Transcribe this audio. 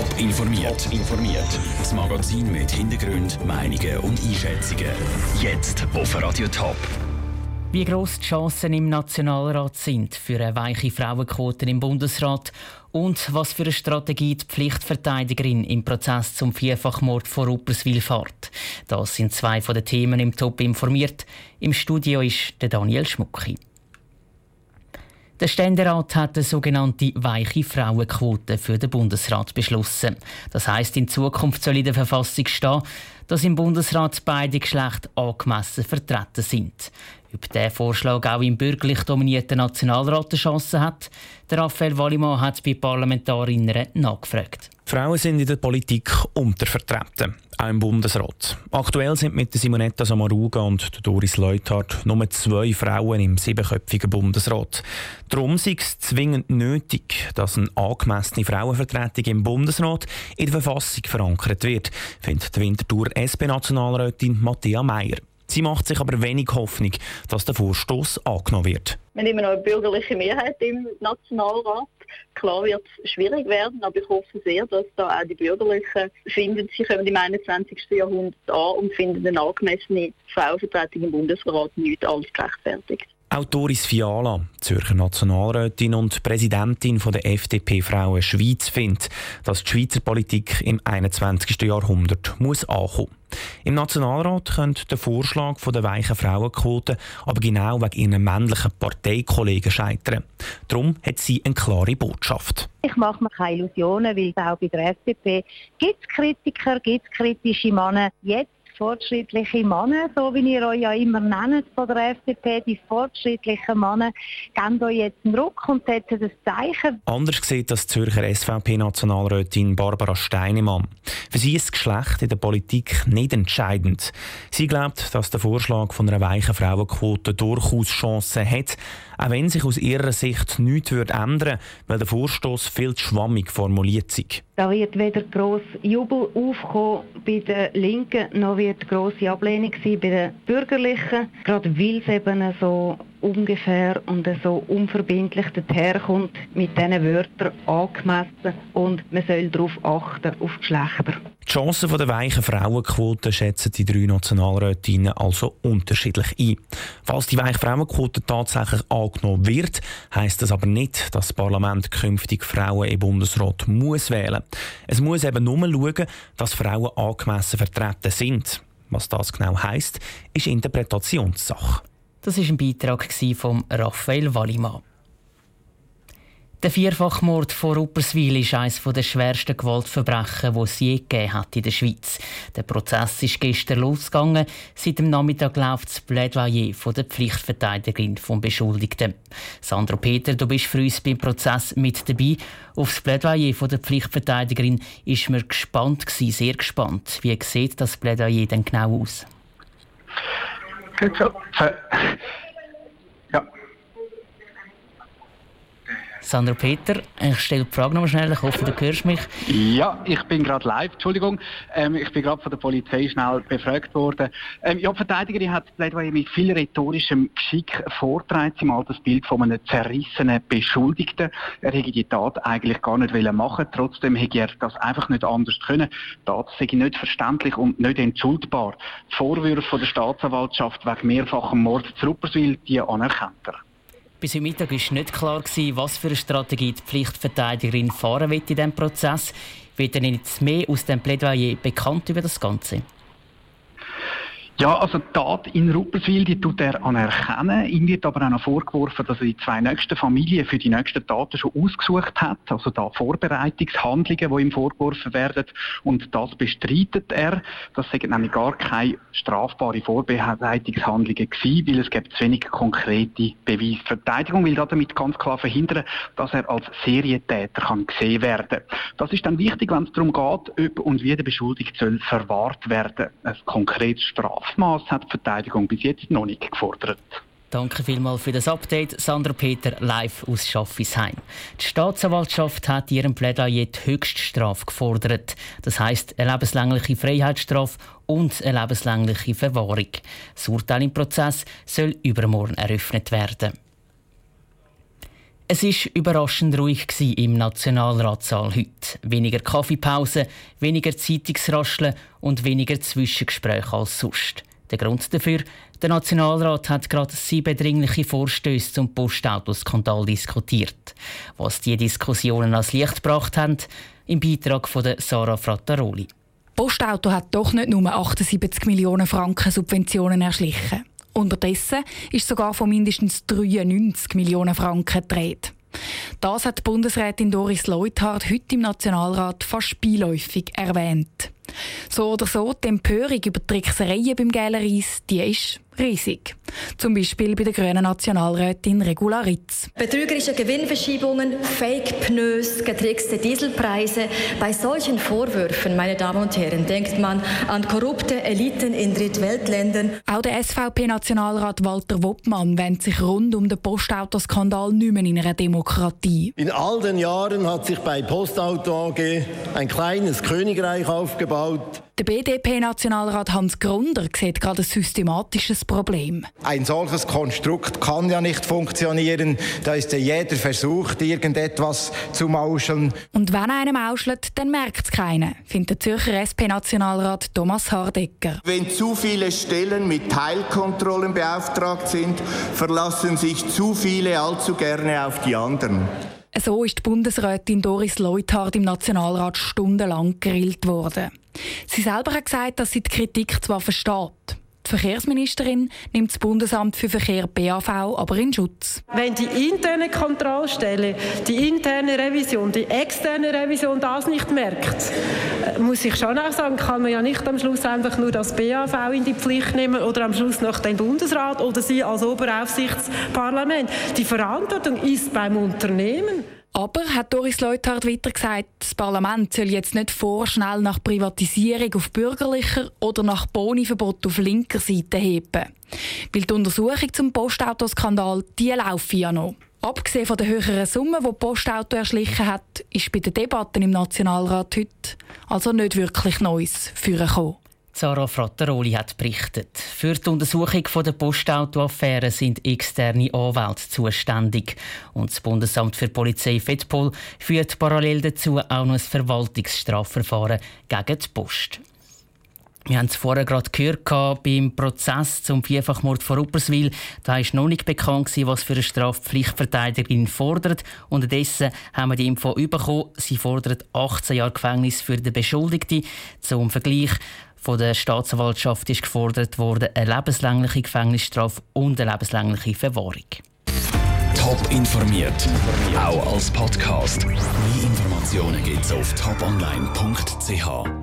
Top informiert. informiert. Das Magazin mit Hintergrund, Meinungen und Einschätzungen. Jetzt auf Radio Top. Wie gross die Chancen im Nationalrat sind für eine weiche Frauenquote im Bundesrat und was für eine Strategie die Pflichtverteidigerin im Prozess zum Vierfachmord vor Rupperswil fährt. Das sind zwei von den Themen im Top informiert. Im Studio ist der Daniel Schmucki. Der Ständerat hat eine sogenannte weiche Frauenquote für den Bundesrat beschlossen. Das heißt, in Zukunft soll in der Verfassung stehen, dass im Bundesrat beide Geschlechter angemessen vertreten sind. Ob der Vorschlag auch im bürgerlich dominierten Nationalrat eine Chance hat, der Raphael Wallimann hat bei Parlamentarierinnen nachgefragt. Frauen sind in der Politik untervertreten, auch im Bundesrat. Aktuell sind mit Simonetta Samaruga und Doris Leuthardt nur zwei Frauen im siebenköpfigen Bundesrat. Darum ist es zwingend nötig, dass eine angemessene Frauenvertretung im Bundesrat in der Verfassung verankert wird, findet die Winterthur SP-Nationalrätin Matthias Meyer. Sie macht sich aber wenig Hoffnung, dass der Vorstoß angenommen wird. Wir haben immer noch eine bürgerliche Mehrheit im Nationalrat. Klar wird es schwierig werden, aber ich hoffe sehr, dass da auch die Bürgerlichen finden, sie kommen im 21. Jahrhundert an und finden eine angemessene Frauenvertretung im Bundesrat nicht alles gerechtfertigt. Auch Doris Fiala, Zürcher Nationalrätin und Präsidentin der FDP Frauen Schweiz, findet, dass die Schweizer Politik im 21. Jahrhundert muss ankommen Im Nationalrat könnte der Vorschlag der weichen Frauenquote aber genau wegen ihren männlichen Parteikollegen scheitern. Darum hat sie eine klare Botschaft. Ich mache mir keine Illusionen, weil auch bei der FDP gibt es Kritiker, gibt es kritische Männer. Jetzt fortschrittliche Männer, so wie ihr euch ja immer nennt von der FDP, die fortschrittlichen Männer, geben euch jetzt einen Ruck und setzen das Zeichen. Anders sieht das Zürcher SVP-Nationalrätin Barbara Steinemann. Für sie ist das Geschlecht in der Politik nicht entscheidend. Sie glaubt, dass der Vorschlag von einer weichen Frauenquote durchaus Chancen hat, auch wenn sich aus ihrer Sicht nichts ändern würde, weil der Vorstoß viel zu schwammig formuliert ist. Da wird weder gross Jubel aufkommen bei den Linken, noch wird grosse Ablehnung sein bei den Bürgerlichen, gerade weil es eben so ungefähr und so unverbindlich daherkommt mit diesen Wörtern angemessen und man soll darauf achten, auf Geschlechter. Die Chancen der weichen Frauenquote schätzen die drei Nationalrätinnen also unterschiedlich ein. Falls die weiche Frauenquote tatsächlich angenommen wird, heisst das aber nicht, dass das Parlament künftig Frauen im Bundesrat muss wählen. Es muss eben nur schauen, dass Frauen angemessen vertreten sind. Was das genau heisst, ist Interpretationssache. Das war ein Beitrag von Raphael Wallimann. Der Vierfachmord vor Rupperswil ist eines der schwersten Gewaltverbrechen, die es je gegeben hat in der Schweiz. Der Prozess ist gestern losgegangen. Seit dem Nachmittag läuft das Plädoyer von der Pflichtverteidigerin vom Beschuldigten. Sandro Peter, du bist für uns beim Prozess mit dabei. Auf das Plädoyer von der Pflichtverteidigerin ist man gespannt sehr gespannt. Wie sieht das Plädoyer denn genau aus? Ja. Sandro Peter, ich stelle die Frage noch schnell, ich hoffe, du hörst mich. Ja, ich bin gerade live, Entschuldigung. Ähm, ich bin gerade von der Polizei schnell befragt worden. Ähm, ja, die Verteidigerin hat Plädoyer mit viel rhetorischem Geschick vorgetragen. Sie malt das Bild von einem zerrissenen Beschuldigten. Er hätte die Tat eigentlich gar nicht machen Trotzdem hätte er das einfach nicht anders können. Die Tat sei nicht verständlich und nicht entschuldbar. Die Vorwürfe von der Staatsanwaltschaft wegen mehrfachem Mord zu Rupperswil, die anerkennt er. Bis heute Mittag war nicht klar, was für eine Strategie die Pflichtverteidigerin fahren wird in diesem Prozess. Wird denn jetzt mehr aus dem Plädoyer bekannt über das Ganze? Ja, also die Tat in Rupperswil, die tut er anerkennen. Ihm wird aber auch noch vorgeworfen, dass er die zwei nächsten Familien für die nächsten Taten schon ausgesucht hat. Also da Vorbereitungshandlungen, die ihm vorgeworfen werden. Und das bestreitet er. Das sind nämlich gar keine strafbare Vorbereitungshandlungen gewesen, weil es gibt zu wenig konkrete Beweise. Die Verteidigung will damit ganz klar verhindern, dass er als Serientäter kann gesehen werden. Das ist dann wichtig, wenn es darum geht, ob und wie der Beschuldigte soll verwahrt werden. Ein konkretes Straf Strafmaß hat die Verteidigung bis jetzt noch nicht gefordert. Danke vielmals für das Update, Sandra Peter, live aus Schaffisheim. Die Staatsanwaltschaft hat ihrem Plädoyer die Höchststrafe gefordert. Das heisst, eine lebenslängliche Freiheitsstrafe und eine lebenslängliche Verwahrung. Das Urteil im Prozess soll übermorgen eröffnet werden. Es war überraschend ruhig im Nationalratssaal heute. Weniger Kaffeepause, weniger Zeitungsrascheln und weniger Zwischengespräche als sonst. Der Grund dafür, der Nationalrat hat gerade sieben dringliche Vorstöße zum Postautoskandal diskutiert. Was die Diskussionen ans Licht gebracht haben, im Beitrag von Sarah Frattaroli. Postauto hat doch nicht nur 78 Millionen Franken Subventionen erschlichen. Unterdessen ist sogar von mindestens 93 Millionen Franken gedreht. Das hat die Bundesrätin Doris Leuthard heute im Nationalrat fast beiläufig erwähnt. So oder so, die Empörung über die Tricksereien beim Gälereis, die ist riesig. Zum Beispiel bei der grünen Nationalrätin Regula Ritz. Betrügerische Gewinnverschiebungen, Fake-Pneus, getrickste Dieselpreise. Bei solchen Vorwürfen, meine Damen und Herren, denkt man an korrupte Eliten in Drittweltländern. Auch der SVP-Nationalrat Walter Woppmann wendet sich rund um den Postautoskandal nicht mehr in einer Demokratie. In all den Jahren hat sich bei Postauto AG ein kleines Königreich aufgebaut. Der BDP-Nationalrat Hans Grunder sieht gerade ein systematisches Problem. Ein solches Konstrukt kann ja nicht funktionieren. Da ist ja jeder versucht, irgendetwas zu mauscheln. Und wenn einem mauschelt, dann merkt es keiner, findet der Zürcher SP-Nationalrat Thomas Hardecker. Wenn zu viele Stellen mit Teilkontrollen beauftragt sind, verlassen sich zu viele allzu gerne auf die anderen. So ist die Bundesrätin Doris Leuthard im Nationalrat stundenlang gerillt worden. Sie selber hat gesagt, dass sie die Kritik zwar versteht. Die Verkehrsministerin nimmt das Bundesamt für Verkehr BAV aber in Schutz. Wenn die interne Kontrollstelle, die interne Revision, die externe Revision das nicht merkt, äh, muss ich schon auch sagen, kann man ja nicht am Schluss einfach nur das BAV in die Pflicht nehmen oder am Schluss noch den Bundesrat oder Sie als Oberaufsichtsparlament. Die Verantwortung ist beim Unternehmen. Aber, hat Doris Leuthard weiter gesagt, das Parlament soll jetzt nicht vorschnell nach Privatisierung auf bürgerlicher oder nach Boniverbot auf linker Seite heben. Weil die Untersuchung zum Postautoskandal, die laufen ja noch. Abgesehen von der höheren Summe, die Postauto erschlichen hat, ist bei den Debatten im Nationalrat heute also nicht wirklich Neues vorgekommen. Sarah Frattaroli hat berichtet. Für die Untersuchung der Postautoaffäre sind externe Anwälte zuständig. Und das Bundesamt für Polizei FEDPOL führt parallel dazu auch noch ein Verwaltungsstrafverfahren gegen die Post. Wir haben es vorher gerade gehört beim Prozess zum Vierfachmord von Rupperswil. Da ist noch nicht bekannt, was für eine Strafpflichtverteidigerin fordert. Unterdessen haben wir die Info bekommen. Sie fordert 18 Jahre Gefängnis für den Beschuldigten. Zum Vergleich von der Staatsanwaltschaft ist gefordert worden, eine lebenslängliche Gefängnisstrafe und eine lebenslängliche Verwahrung. Top informiert, auch als Podcast. Mehr Informationen gibt es auf toponline.ch.